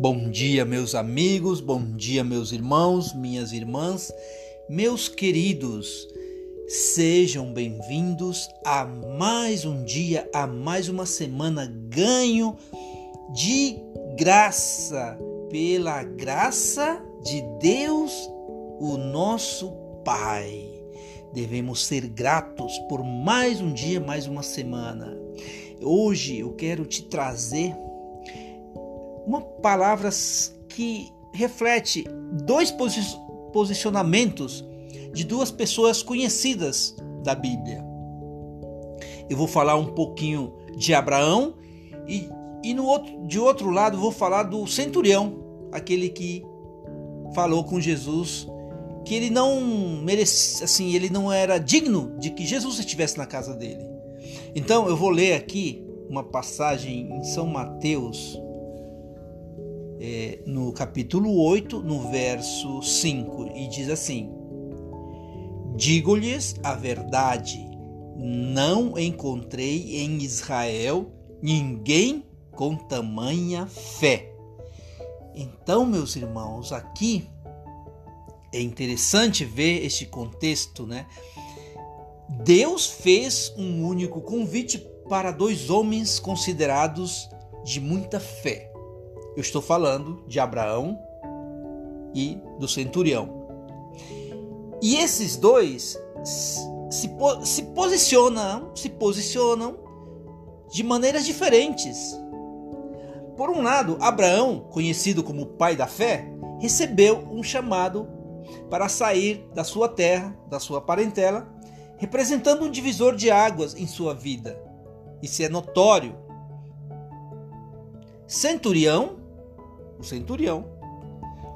Bom dia, meus amigos, bom dia, meus irmãos, minhas irmãs, meus queridos. Sejam bem-vindos a mais um dia, a mais uma semana ganho de graça, pela graça de Deus, o nosso Pai. Devemos ser gratos por mais um dia, mais uma semana. Hoje eu quero te trazer uma palavra que reflete dois posicionamentos de duas pessoas conhecidas da Bíblia. Eu vou falar um pouquinho de Abraão e, e no outro, de outro lado vou falar do centurião, aquele que falou com Jesus que ele não merecia, assim, ele não era digno de que Jesus estivesse na casa dele. Então eu vou ler aqui uma passagem em São Mateus, é, no capítulo 8, no verso 5, e diz assim: Digo-lhes a verdade, não encontrei em Israel ninguém com tamanha fé. Então, meus irmãos, aqui é interessante ver este contexto, né? Deus fez um único convite para dois homens considerados de muita fé. Eu estou falando de Abraão e do centurião. E esses dois se, se posicionam, se posicionam de maneiras diferentes. Por um lado, Abraão, conhecido como pai da fé, recebeu um chamado para sair da sua terra, da sua parentela, representando um divisor de águas em sua vida. Isso é notório. Centurião o centurião,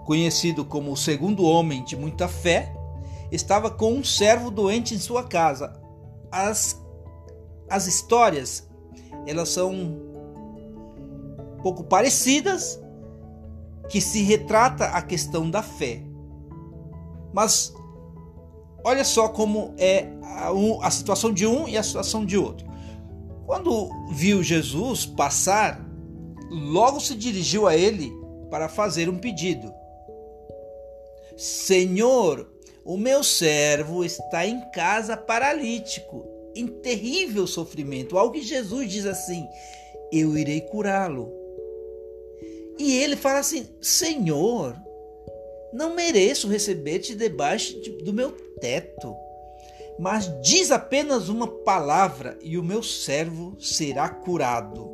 conhecido como o segundo homem de muita fé, estava com um servo doente em sua casa. As, as histórias, elas são um pouco parecidas, que se retrata a questão da fé. Mas olha só como é a, a situação de um e a situação de outro. Quando viu Jesus passar, logo se dirigiu a ele para fazer um pedido. Senhor, o meu servo está em casa paralítico, em terrível sofrimento. Algo que Jesus diz assim: Eu irei curá-lo. E ele fala assim: Senhor, não mereço receber-te debaixo do meu teto, mas diz apenas uma palavra e o meu servo será curado.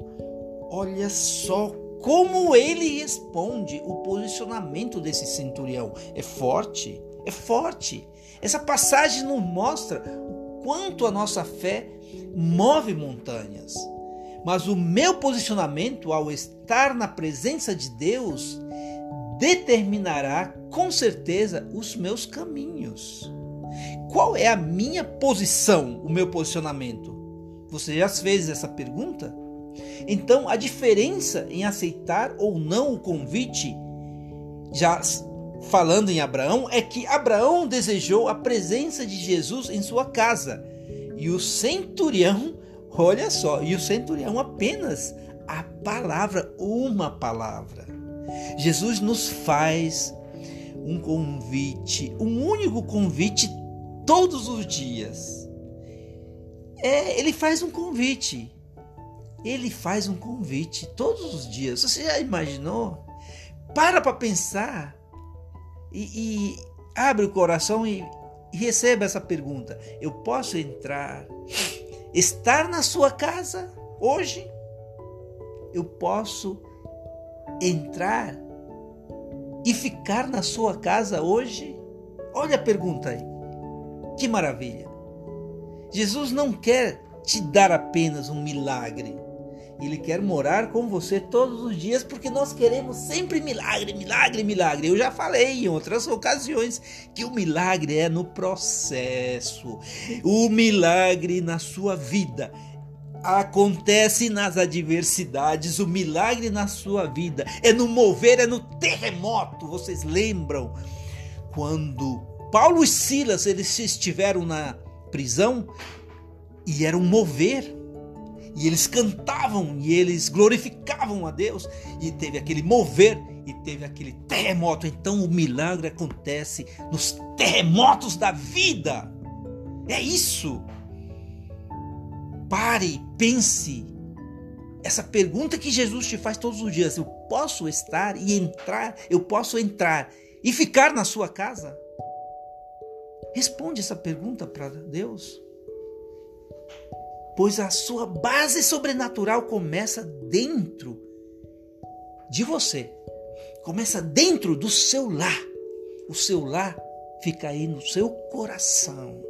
Olha só como ele responde o posicionamento desse centurião. É forte, é forte. Essa passagem nos mostra o quanto a nossa fé move montanhas. Mas o meu posicionamento ao estar na presença de Deus determinará com certeza os meus caminhos. Qual é a minha posição, o meu posicionamento? Você já fez essa pergunta? Então, a diferença em aceitar ou não o convite, já falando em Abraão, é que Abraão desejou a presença de Jesus em sua casa. E o centurião, olha só, e o centurião apenas a palavra, uma palavra. Jesus nos faz um convite, um único convite todos os dias. É, ele faz um convite ele faz um convite todos os dias. Você já imaginou? Para para pensar e, e, abre o coração e, e receba essa pergunta. Eu posso entrar, estar na sua casa hoje? Eu posso entrar e ficar na sua casa hoje? Olha a pergunta aí. Que maravilha. Jesus não quer te dar apenas um milagre. Ele quer morar com você todos os dias porque nós queremos sempre milagre, milagre, milagre. Eu já falei em outras ocasiões que o milagre é no processo. O milagre na sua vida acontece nas adversidades, o milagre na sua vida é no mover, é no terremoto. Vocês lembram quando Paulo e Silas eles estiveram na prisão e era um mover e eles cantavam e eles glorificavam a Deus e teve aquele mover e teve aquele terremoto. Então o milagre acontece nos terremotos da vida. É isso. Pare, pense. Essa pergunta que Jesus te faz todos os dias: eu posso estar e entrar, eu posso entrar e ficar na sua casa? Responde essa pergunta para Deus. Pois a sua base sobrenatural começa dentro de você. Começa dentro do seu lar. O seu lar fica aí no seu coração.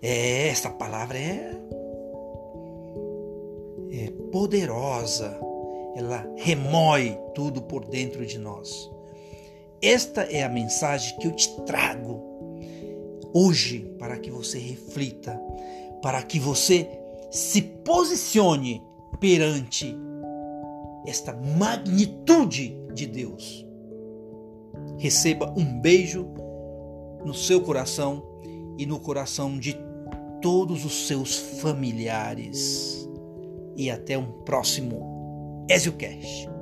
É, essa palavra é, é poderosa. Ela remói tudo por dentro de nós. Esta é a mensagem que eu te trago hoje para que você reflita, para que você se posicione perante esta magnitude de Deus. Receba um beijo no seu coração e no coração de todos os seus familiares. E até um próximo EzioCast.